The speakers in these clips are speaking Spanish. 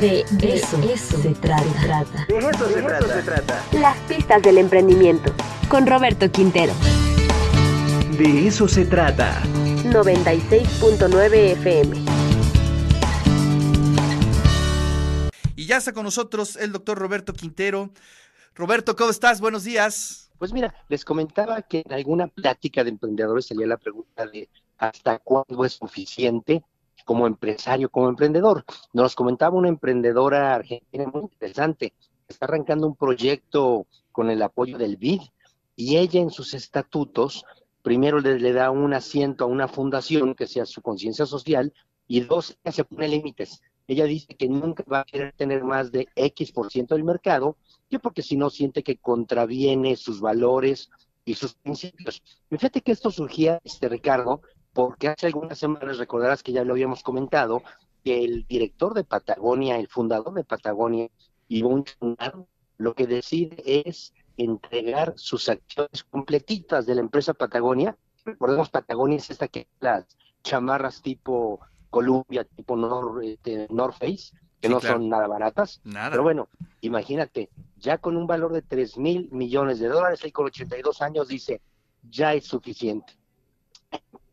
De, eso, se trata. De eso, se, trata. Las pistas del emprendimiento. Con Roberto Quintero. De eso se trata. 96.9 FM. Y ya está con nosotros el doctor Roberto Quintero. Roberto, ¿cómo estás? Buenos días. Pues mira, les comentaba que en alguna plática de emprendedores salía la pregunta de hasta cuándo es suficiente como empresario, como emprendedor. Nos comentaba una emprendedora argentina muy interesante, está arrancando un proyecto con el apoyo del BID y ella en sus estatutos primero le, da un asiento a una fundación que sea su conciencia social y dos, ella se pone límites. Ella dice que nunca va a querer tener más de X por ciento del mercado, que porque si no siente que contraviene sus valores y sus principios. Fíjate que esto surgía, este Ricardo, porque hace algunas semanas recordarás que ya lo habíamos comentado, que el director de Patagonia, el fundador de Patagonia, Ivonne lo que decide es entregar sus acciones completitas de la empresa Patagonia. Recordemos, Patagonia es esta que las chamarras tipo Columbia, tipo North, este, North Face, que no son nada baratas. Nada. Pero bueno, imagínate, ya con un valor de 3 mil millones de dólares, y con 82 años dice, ya es suficiente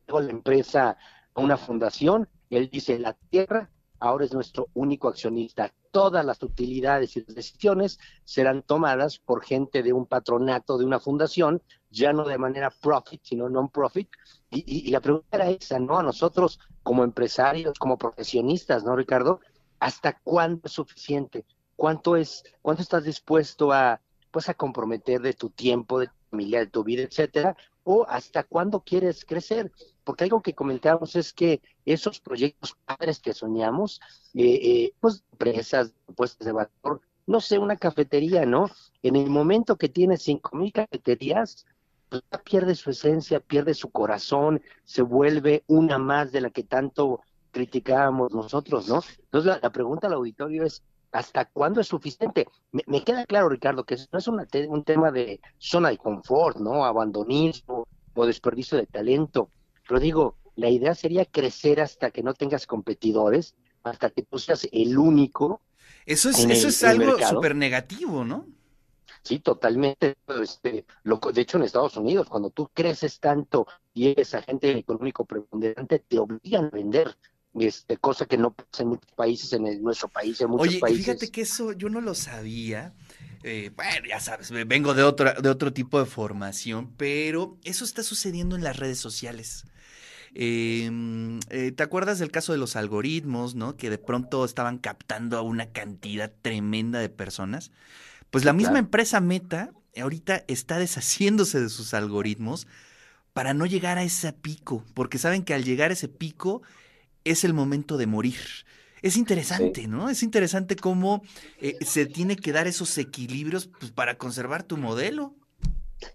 la empresa a una fundación, él dice, la tierra ahora es nuestro único accionista. Todas las utilidades y decisiones serán tomadas por gente de un patronato, de una fundación, ya no de manera profit, sino non-profit. Y, y, la pregunta era esa, ¿no? A nosotros como empresarios, como profesionistas, ¿no, Ricardo? ¿Hasta cuándo es suficiente? ¿Cuánto es, cuánto estás dispuesto a, pues, a comprometer de tu tiempo, de tu familia, de tu vida, etcétera? ¿O hasta cuándo quieres crecer? porque algo que comentábamos es que esos proyectos padres que soñamos, eh, eh, pues empresas, puestas de valor, no sé, una cafetería, ¿no? En el momento que tiene cinco mil cafeterías, pues pierde su esencia, pierde su corazón, se vuelve una más de la que tanto criticábamos nosotros, ¿no? Entonces la, pregunta al auditorio es, ¿hasta cuándo es suficiente? Me, queda claro, Ricardo, que no es un tema de zona de confort, ¿no? Abandonismo o desperdicio de talento. Pero digo, la idea sería crecer hasta que no tengas competidores, hasta que tú seas el único. Eso es, eso es algo súper negativo, ¿no? Sí, totalmente. Este, lo, de hecho, en Estados Unidos, cuando tú creces tanto y eres agente económico preponderante, te obligan a vender. Este, cosa que no pasa en muchos países, en nuestro país, en muchos Oye, países. fíjate que eso yo no lo sabía. Eh, bueno, ya sabes, vengo de otro, de otro tipo de formación, pero eso está sucediendo en las redes sociales. Em, eh, ¿Te acuerdas del caso de los algoritmos, ¿no? Que de pronto estaban captando a una cantidad tremenda de personas. Pues la misma empresa Meta ahorita está deshaciéndose de sus algoritmos para no llegar a ese pico, porque saben que al llegar a ese pico es el momento de morir. Es interesante, ¿no? Es interesante cómo eh, se tiene que dar esos equilibrios pues, para conservar tu modelo.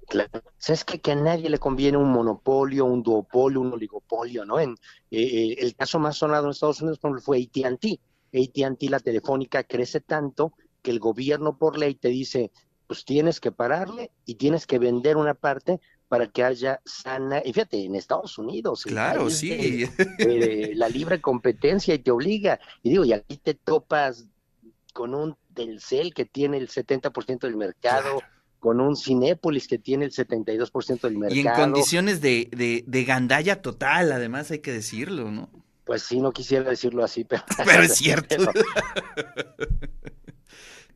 Claro. ¿Sabes que, que a nadie le conviene un monopolio, un duopolio, un oligopolio, ¿no? En eh, eh, el caso más sonado en Estados Unidos fue AT&T. AT&T, la telefónica, crece tanto que el gobierno por ley te dice, pues tienes que pararle y tienes que vender una parte para que haya sana, y fíjate, en Estados Unidos. Claro, sí. la libre competencia y te obliga. Y digo, y aquí te topas con un Telcel que tiene el 70% del mercado con un Cinépolis que tiene el 72% del mercado. Y en condiciones de, de, de gandalla total, además hay que decirlo, ¿no? Pues sí, no quisiera decirlo así, pero... Pero es cierto.